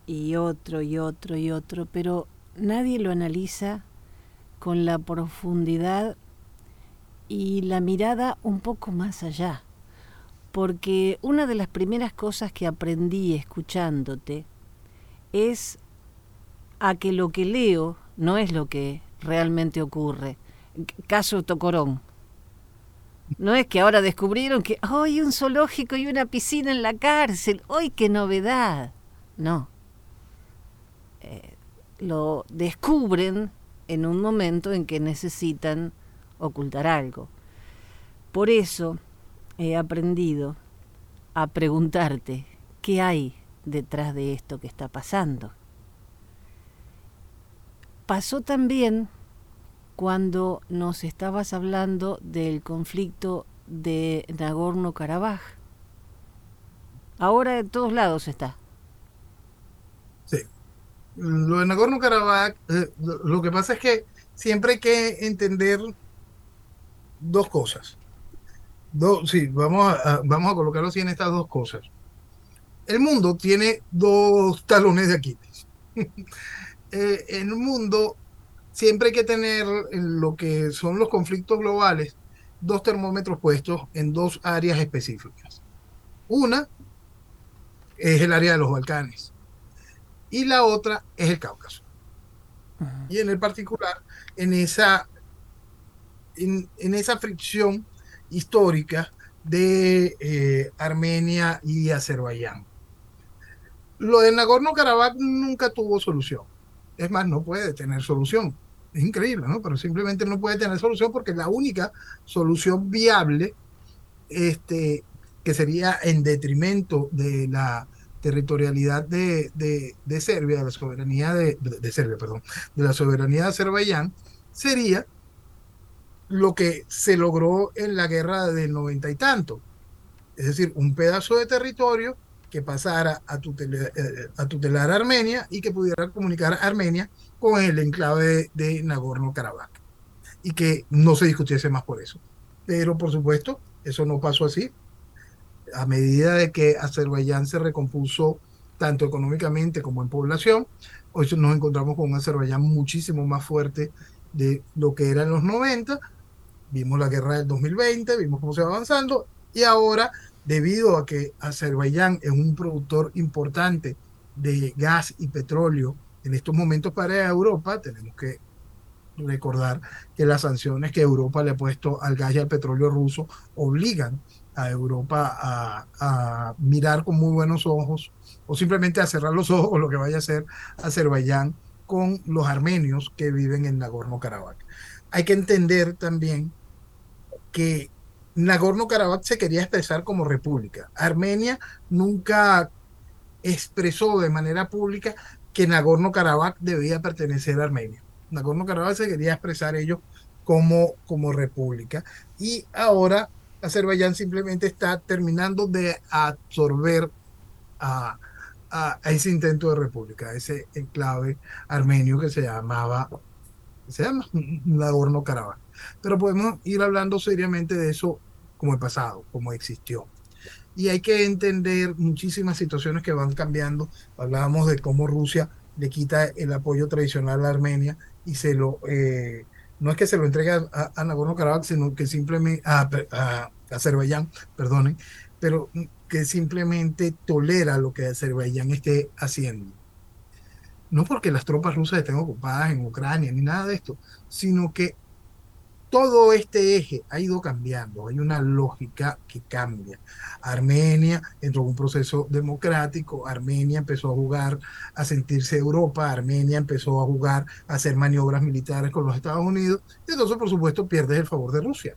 y otro y otro y otro, pero nadie lo analiza con la profundidad y la mirada un poco más allá. Porque una de las primeras cosas que aprendí escuchándote es a que lo que leo no es lo que realmente ocurre. Caso Tocorón. No es que ahora descubrieron que hay un zoológico y una piscina en la cárcel. ¡Ay, qué novedad! No. Eh, lo descubren en un momento en que necesitan ocultar algo. Por eso he aprendido a preguntarte qué hay detrás de esto que está pasando. Pasó también cuando nos estabas hablando del conflicto de Nagorno-Karabaj. Ahora en todos lados está.
Sí. Lo de Nagorno-Karabaj, eh, lo que pasa es que siempre hay que entender dos cosas. sí, vamos a, vamos a colocarlo así en estas dos cosas. El mundo tiene dos talones de Aquiles. eh, el mundo siempre hay que tener en lo que son los conflictos globales dos termómetros puestos en dos áreas específicas. Una es el área de los Balcanes y la otra es el Cáucaso. Y en el particular, en esa, en, esa fricción histórica de eh, Armenia y Azerbaiyán. Lo de Nagorno-Karabaj nunca tuvo solución. Es más, no puede tener solución es increíble, ¿no? Pero simplemente no puede tener solución porque la única solución viable, este, que sería en detrimento de la territorialidad de, de, Serbia, de la soberanía de, de, Serbia, perdón, de la soberanía de Azerbaiyán, sería lo que se logró en la guerra del noventa y tanto. Es decir, un pedazo de territorio que pasara a tutelar, eh, a tutelar Armenia y que pudiera comunicar a Armenia con el enclave de, Nagorno-Karabaj y que no se discutiese más por eso. Pero por supuesto, eso no pasó así. A medida de que Azerbaiyán se recompuso tanto económicamente como en población, hoy nos encontramos con un Azerbaiyán muchísimo más fuerte de lo que era en los 90. Vimos la guerra del 2020, vimos cómo se va avanzando y ahora, debido a que Azerbaiyán es un productor importante de gas y petróleo en estos momentos para Europa tenemos que recordar que las sanciones que Europa le ha puesto al gas y al petróleo ruso obligan a Europa a, mirar con muy buenos ojos o simplemente a cerrar los ojos lo que vaya a hacer Azerbaiyán con los armenios que viven en Nagorno-Karabaj. Hay que entender también que Nagorno-Karabaj se quería expresar como república. Armenia nunca expresó de manera pública que Nagorno-Karabaj debía pertenecer a Armenia. Nagorno-Karabaj se quería expresar ellos como, como república y ahora Azerbaiyán simplemente está terminando de absorber a, a, ese intento de república, ese enclave armenio que se llamaba, se llama Nagorno-Karabaj. Pero podemos ir hablando seriamente de eso como el pasado, como existió y hay que entender muchísimas situaciones que van cambiando. Hablábamos de cómo Rusia le quita el apoyo tradicional a Armenia y se lo, eh, no es que se lo entregue a, Nagorno-Karabaj, sino que simplemente, a, a, Azerbaiyán, perdonen, pero que simplemente tolera lo que Azerbaiyán esté haciendo. No porque las tropas rusas estén ocupadas en Ucrania ni nada de esto, sino que todo este eje ha ido cambiando, hay una lógica que cambia. Armenia entró en un proceso democrático, Armenia empezó a jugar a sentirse Europa, Armenia empezó a jugar a hacer maniobras militares con los Estados Unidos, y entonces por supuesto pierde el favor de Rusia.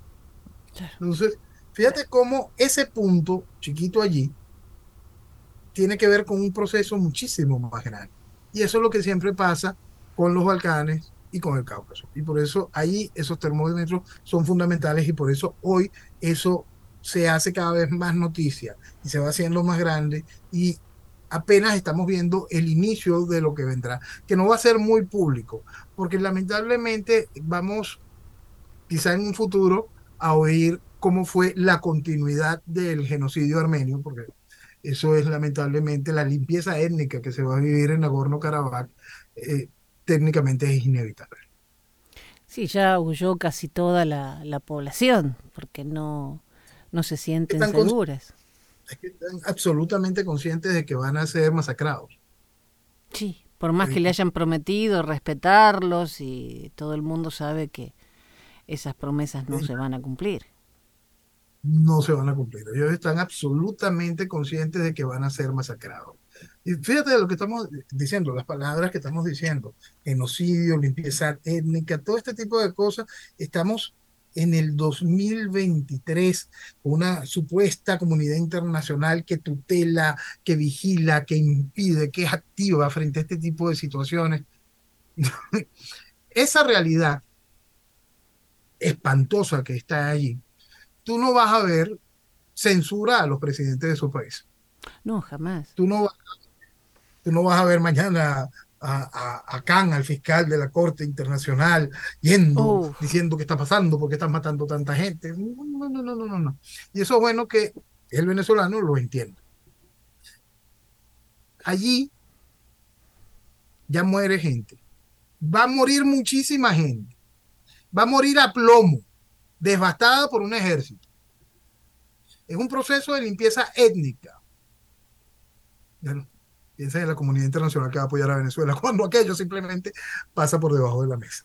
Entonces, fíjate cómo ese punto chiquito allí tiene que ver con un proceso muchísimo más grande. Y eso es lo que siempre pasa con los Balcanes y con el Cáucaso. Y por eso ahí esos termómetros son fundamentales y por eso hoy eso se hace cada vez más noticia y se va haciendo más grande y apenas estamos viendo el inicio de lo que vendrá, que no va a ser muy público, porque lamentablemente vamos quizá en un futuro a oír cómo fue la continuidad del genocidio armenio, porque eso es lamentablemente la limpieza étnica que se va a vivir en Nagorno-Karabaj, eh, técnicamente es inevitable.
Sí, ya huyó casi toda la, población, porque no, no se sienten seguras.
están absolutamente conscientes de que van a ser masacrados.
Sí, por más que le hayan prometido respetarlos y todo el mundo sabe que esas promesas no se van a cumplir
no se van a cumplir. Ellos están absolutamente conscientes de que van a ser masacrados. Y fíjate lo que estamos diciendo, las palabras que estamos diciendo, genocidio, limpieza étnica, todo este tipo de cosas, estamos en el 2023, una supuesta comunidad internacional que tutela, que vigila, que impide, que es activa frente a este tipo de situaciones. Esa realidad espantosa que está allí tú no vas a ver censura a los presidentes de su país.
No, jamás.
Tú no, tú no vas a ver mañana a, a, Khan, al fiscal de la Corte Internacional, yendo, diciendo qué está pasando, porque están matando tanta gente. No, no, no, no, no, no. Y eso es bueno que el venezolano lo entienda. Allí ya muere gente. Va a morir muchísima gente. Va a morir a plomo devastada por un ejército. Es un proceso de limpieza étnica. Piensa en la comunidad internacional que va a apoyar a Venezuela cuando aquello simplemente pasa por debajo de la mesa.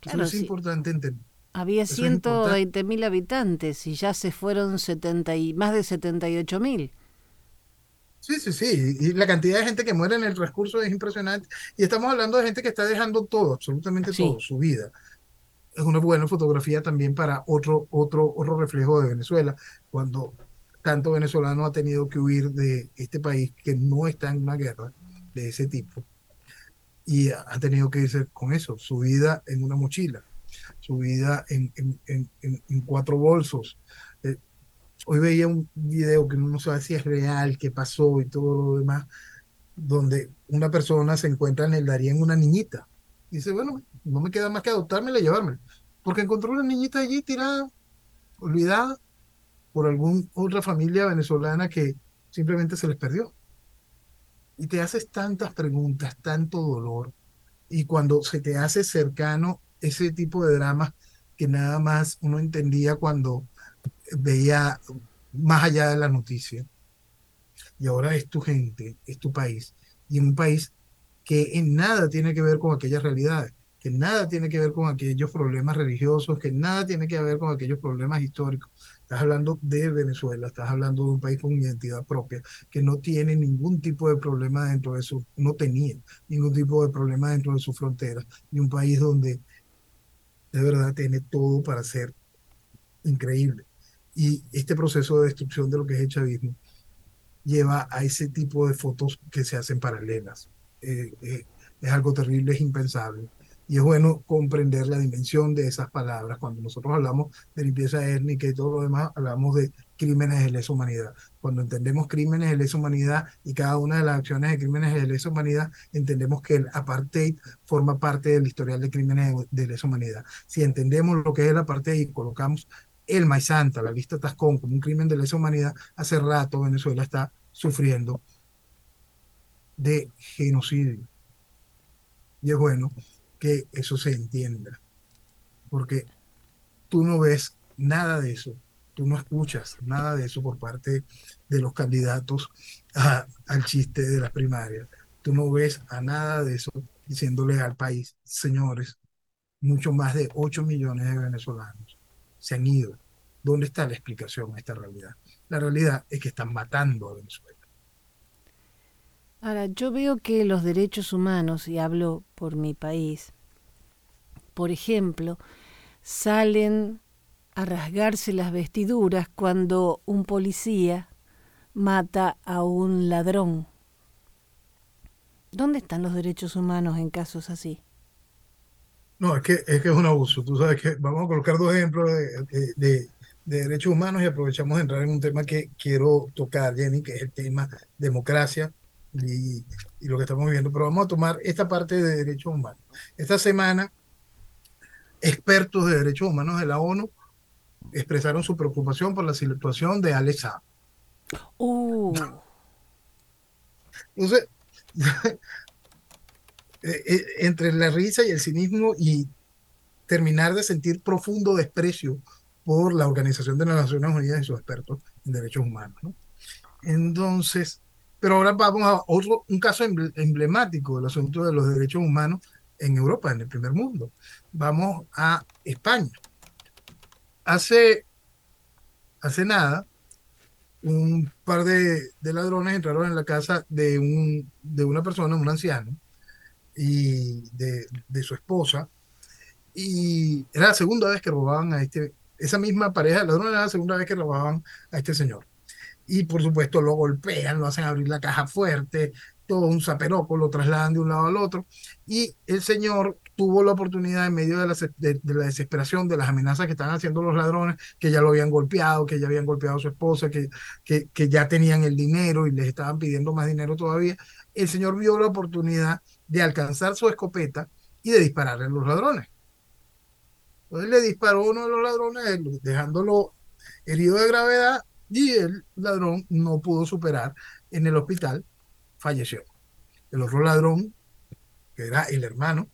Claro, Eso es importante entender.
Había 120 mil habitantes y ya se fueron 70 y, más de 78 mil.
Sí, sí, sí. Y la cantidad de gente que muere en el transcurso es impresionante. Y estamos hablando de gente que está dejando todo, absolutamente todo, su vida es una buena fotografía también para otro, otro, otro reflejo de Venezuela, cuando tanto venezolano ha tenido que huir de este país que no está en una guerra de ese tipo y ha tenido que irse con eso, su vida en una mochila, su vida en, en, en, en cuatro bolsos. Eh, hoy veía un video que no sabe si es real, qué pasó y todo lo demás, donde una persona se encuentra en el Darién una niñita. Y dice, bueno, no me queda más que adoptármela y llevarme. Porque encontró una niñita allí tirada, olvidada, por alguna otra familia venezolana que simplemente se les perdió. Y te haces tantas preguntas, tanto dolor. Y cuando se te hace cercano ese tipo de dramas que nada más uno entendía cuando veía más allá de la noticia. Y ahora es tu gente, es tu país. Y un país que en nada tiene que ver con aquellas realidades que nada tiene que ver con aquellos problemas religiosos, que nada tiene que ver con aquellos problemas históricos. Estás hablando de Venezuela, estás hablando de un país con identidad propia, que no tiene ningún tipo de problema dentro de su, no tenía ningún tipo de problema dentro de su frontera, y un país donde de verdad tiene todo para ser increíble. Y este proceso de destrucción de lo que es el chavismo lleva a ese tipo de fotos que se hacen paralelas. Eh, eh, es algo terrible, es impensable. Y es bueno comprender la dimensión de esas palabras. Cuando nosotros hablamos de limpieza étnica y todo lo demás, hablamos de crímenes de lesa humanidad. Cuando entendemos crímenes de lesa humanidad y cada una de las acciones de crímenes de lesa humanidad, entendemos que el apartheid forma parte del historial de crímenes de lesa humanidad. Si entendemos lo que es el apartheid y colocamos el Maizanta, la lista Tascón, como un crimen de lesa humanidad, hace rato Venezuela está sufriendo de genocidio. Y es bueno que eso se entienda. Porque tú no ves nada de eso, tú no escuchas nada de eso por parte de los candidatos al chiste de las primarias. Tú no ves a nada de eso diciéndole al país, señores, mucho más de 8 millones de venezolanos se han ido. ¿Dónde está la explicación a esta realidad? La realidad es que están matando a Venezuela.
Ahora, yo veo que los derechos humanos, y hablo por mi país, por ejemplo, salen a rasgarse las vestiduras cuando un policía mata a un ladrón ¿Dónde están los derechos humanos en casos así?
No, es que es, que es un abuso. Tú sabes que vamos a colocar dos ejemplos de, de, derechos humanos y aprovechamos de entrar en un tema que quiero tocar, Jenny, que es el tema democracia y, y lo que estamos viendo. Pero vamos a tomar esta parte de derechos humanos. Esta semana, expertos de derechos humanos de la ONU expresaron su preocupación por la situación de Alex
Uh.
Entonces, eh, eh, entre la risa y el cinismo y terminar de sentir profundo desprecio por la Organización de las Naciones Unidas y sus expertos en derechos humanos. Entonces, pero ahora vamos a otro, un caso emblemático del asunto de los derechos humanos en Europa, en el primer mundo. Vamos a España. Hace, hace nada, un par de, ladrones entraron en la casa de, un, de una persona, un anciano, y de, de, su esposa, y era la segunda vez que robaban a este, esa misma pareja de ladrones era la segunda vez que robaban a este señor. Y por supuesto lo golpean, lo hacen abrir la caja fuerte, todo un zaperoco, lo trasladan de un lado al otro, y el señor tuvo la oportunidad en medio de la, de, la, desesperación, de las amenazas que estaban haciendo los ladrones, que ya lo habían golpeado, que ya habían golpeado a su esposa, que, que, que ya tenían el dinero y les estaban pidiendo más dinero todavía, el señor vio la oportunidad de alcanzar su escopeta y de dispararle a los ladrones. Entonces le disparó uno de los ladrones, dejándolo herido de gravedad, y el ladrón no pudo superar en el hospital, falleció. El otro ladrón, que era el hermano,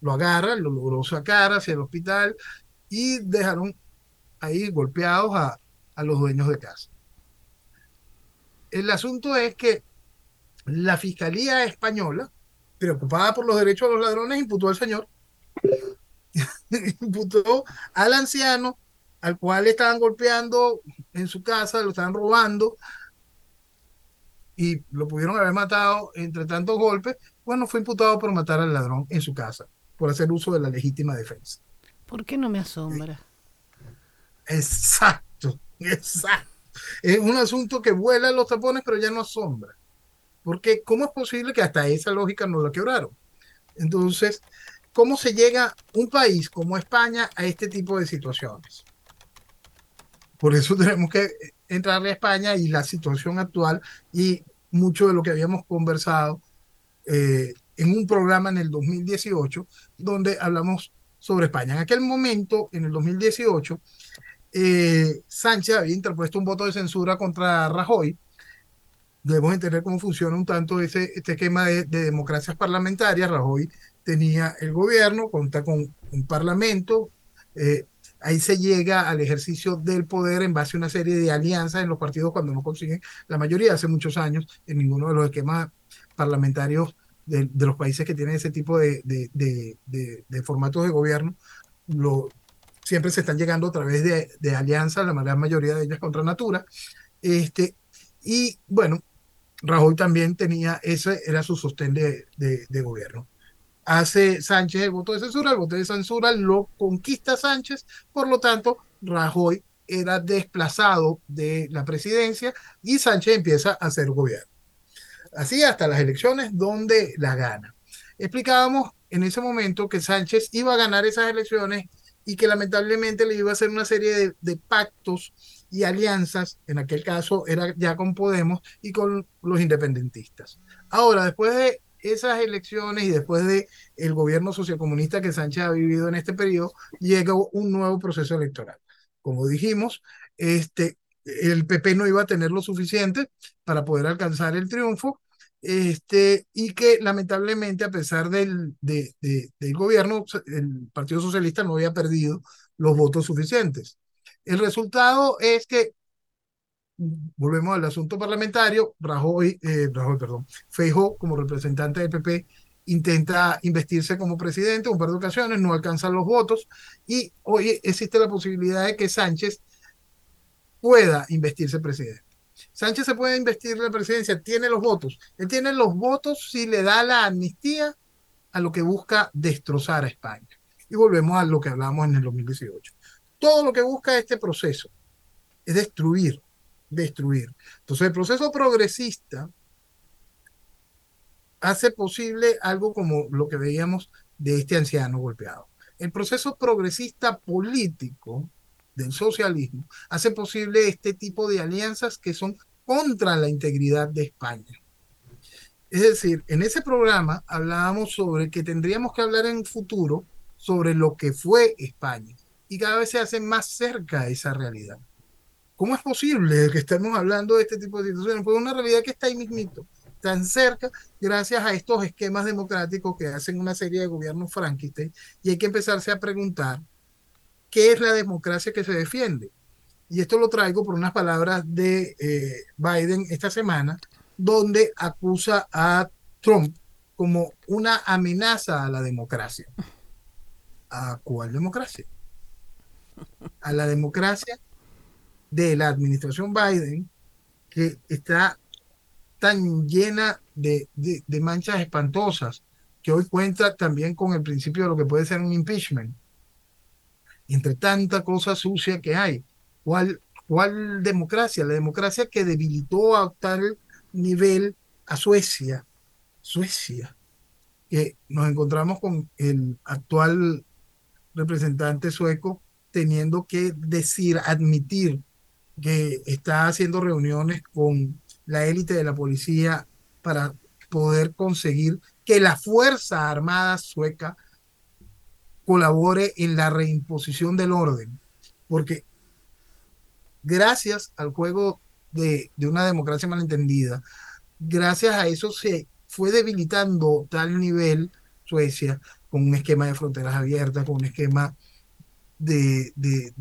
lo agarra, lo logró sacar hacia el hospital y dejaron ahí golpeados a, a los dueños de casa. El asunto es que la Fiscalía Española, preocupada por los derechos de los ladrones, imputó al señor, imputó al anciano, al cual estaban golpeando en su casa, lo estaban robando, y lo pudieron haber matado entre tantos golpes, bueno, fue imputado por matar al ladrón en su casa por hacer uso de la legítima defensa.
¿Por qué no me asombra?
Exacto, exacto. Es un asunto que vuela los tapones, pero ya no asombra. Porque ¿cómo es posible que hasta esa lógica no la quebraron? Entonces, ¿cómo se llega un país como España a este tipo de situaciones? Por eso tenemos que entrarle a España y la situación actual y mucho de lo que habíamos conversado eh, en un programa en el 2018 donde hablamos sobre España. En aquel momento, en el 2018, eh, Sánchez había interpuesto un voto de censura contra Rajoy. Debemos entender cómo funciona un tanto ese, este esquema de, democracias parlamentarias. Rajoy tenía el gobierno, cuenta con un parlamento. Eh, ahí se llega al ejercicio del poder en base a una serie de alianzas en los partidos cuando no consiguen la mayoría. Hace muchos años, en ninguno de los esquemas parlamentarios de, los países que tienen ese tipo de, de formatos de gobierno, lo, siempre se están llegando a través de, alianzas, la gran mayoría de ellas contra Natura. Este, y bueno, Rajoy también tenía, ese era su sostén de, gobierno. Hace Sánchez el voto de censura, el voto de censura lo conquista Sánchez, por lo tanto, Rajoy era desplazado de la presidencia y Sánchez empieza a hacer gobierno así hasta las elecciones donde la gana. Explicábamos en ese momento que Sánchez iba a ganar esas elecciones y que lamentablemente le iba a hacer una serie de, pactos y alianzas, en aquel caso era ya con Podemos y con los independentistas. Ahora, después de esas elecciones y después de el gobierno sociocomunista que Sánchez ha vivido en este periodo, llega un nuevo proceso electoral. Como dijimos, este, el PP no iba a tener lo suficiente para poder alcanzar el triunfo, este, y que lamentablemente a pesar del, del gobierno, el Partido Socialista no había perdido los votos suficientes. El resultado es que, volvemos al asunto parlamentario, Rajoy, eh, Rajoy perdón, Feijóo como representante del PP intenta investirse como presidente un par de ocasiones, no alcanza los votos y hoy existe la posibilidad de que Sánchez pueda investirse presidente. Sánchez se puede investir la presidencia, tiene los votos. Él tiene los votos si le da la amnistía a lo que busca destrozar a España. Y volvemos a lo que hablamos en el 2018. Todo lo que busca este proceso es destruir, destruir. Entonces el proceso progresista hace posible algo como lo que veíamos de este anciano golpeado. El proceso progresista político del socialismo hace posible este tipo de alianzas que son contra la integridad de España. Es decir, en ese programa hablábamos sobre que tendríamos que hablar en futuro sobre lo que fue España y cada vez se hace más cerca esa realidad. ¿Cómo es posible que estemos hablando de este tipo de situaciones? Pues una realidad que está ahí mismito, tan cerca, gracias a estos esquemas democráticos que hacen una serie de gobiernos Frankenstein, y hay que empezarse a preguntar qué es la democracia que se defiende. Y esto lo traigo por unas palabras de eh, Biden esta semana, donde acusa a Trump como una amenaza a la democracia. ¿A cuál democracia? A la democracia de la administración Biden, que está tan llena de, de, manchas espantosas, que hoy cuenta también con el principio de lo que puede ser un impeachment. Entre tanta cosa sucia que hay, ¿cuál, cuál democracia? La democracia que debilitó a tal nivel a Suecia. Suecia, que nos encontramos con el actual representante sueco teniendo que decir, admitir que está haciendo reuniones con la élite de la policía para poder conseguir que la Fuerza Armada sueca colabore en la reimposición del orden. Porque gracias al juego de, de una democracia malentendida, gracias a eso se fue debilitando tal nivel Suecia con un esquema de fronteras abiertas, con un esquema de, de,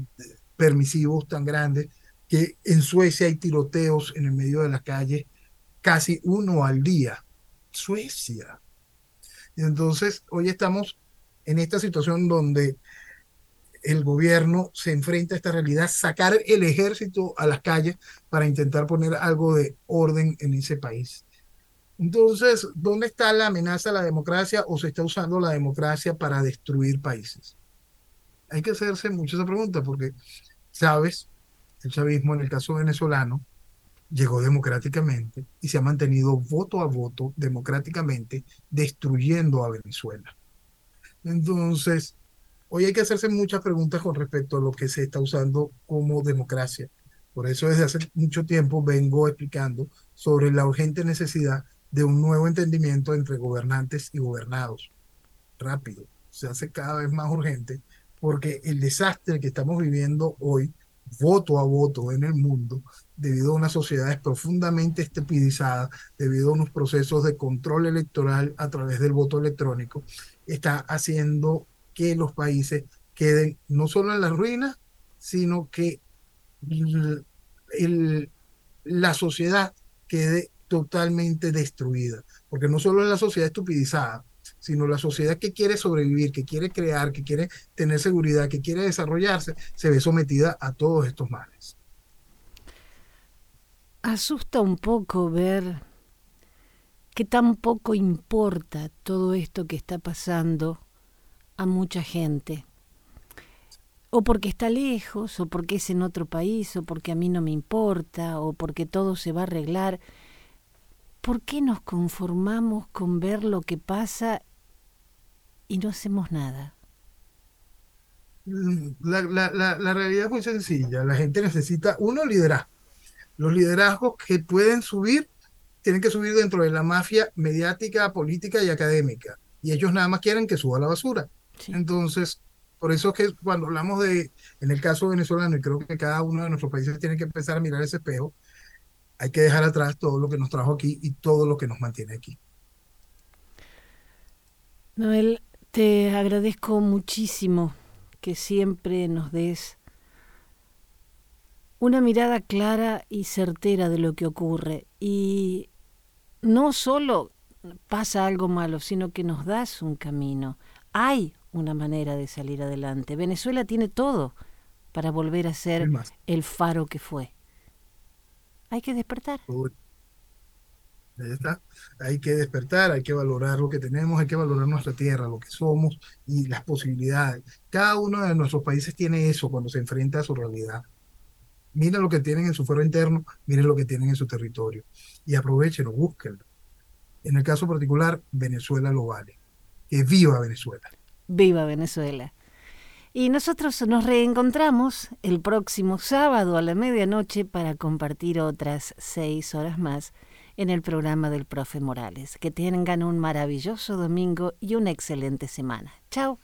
permisivos tan grande que en Suecia hay tiroteos en el medio de la calle casi uno al día. Suecia. Entonces, hoy estamos en esta situación donde el gobierno se enfrenta a esta realidad, sacar el ejército a las calles para intentar poner algo de orden en ese país. Entonces, ¿dónde está la amenaza a la democracia o se está usando la democracia para destruir países? Hay que hacerse mucho esa pregunta porque, sabes, el chavismo en el caso venezolano llegó democráticamente y se ha mantenido voto a voto democráticamente destruyendo a Venezuela. Entonces, Hoy hay que hacerse muchas preguntas con respecto a lo que se está usando como democracia. Por eso desde hace mucho tiempo vengo explicando sobre la urgente necesidad de un nuevo entendimiento entre gobernantes y gobernados. Rápido, se hace cada vez más urgente porque el desastre que estamos viviendo hoy, voto a voto en el mundo, debido a unas sociedades profundamente estupidizadas, debido a unos procesos de control electoral a través del voto electrónico, está haciendo que los países queden no solo en las ruinas, sino que la sociedad quede totalmente destruida. Porque no solo es la sociedad estupidizada, sino la sociedad que quiere sobrevivir, que quiere crear, que quiere tener seguridad, que quiere desarrollarse, se ve sometida a todos estos males.
Asusta un poco ver que tan poco importa todo esto que está pasando a mucha gente. O porque está lejos, o porque es en otro país, o porque a mí no me importa, o porque todo se va a arreglar. ¿Por qué nos conformamos con ver lo que pasa y no hacemos nada?
La, la, realidad es muy sencilla. La gente necesita, uno, liderazgo. Los liderazgos que pueden subir tienen que subir dentro de la mafia mediática, política y académica. Y ellos nada más quieren que suba la basura. Entonces, por eso es que cuando hablamos de, en el caso venezolano, y creo que cada uno de nuestros países tiene que empezar a mirar ese espejo, hay que dejar atrás todo lo que nos trajo aquí y todo lo que nos mantiene aquí.
Noel, te agradezco muchísimo que siempre nos des una mirada clara y certera de lo que ocurre. Y no solo pasa algo malo, sino que nos das un camino. Hay una manera de salir adelante. Venezuela tiene todo para volver a ser el faro que fue. Hay que despertar.
Está. Hay que despertar, hay que valorar lo que tenemos, hay que valorar nuestra tierra, lo que somos y las posibilidades. Cada uno de nuestros países tiene eso cuando se enfrenta a su realidad. Miren lo que tienen en su fuero interno, miren lo que tienen en su territorio y aprovechenlo, búsquenlo. En el caso particular, Venezuela lo vale. Que viva Venezuela.
Viva Venezuela. Y nosotros nos reencontramos el próximo sábado a la medianoche para compartir otras seis horas más en el programa del profe Morales. Que tengan un maravilloso domingo y una excelente semana. Chao.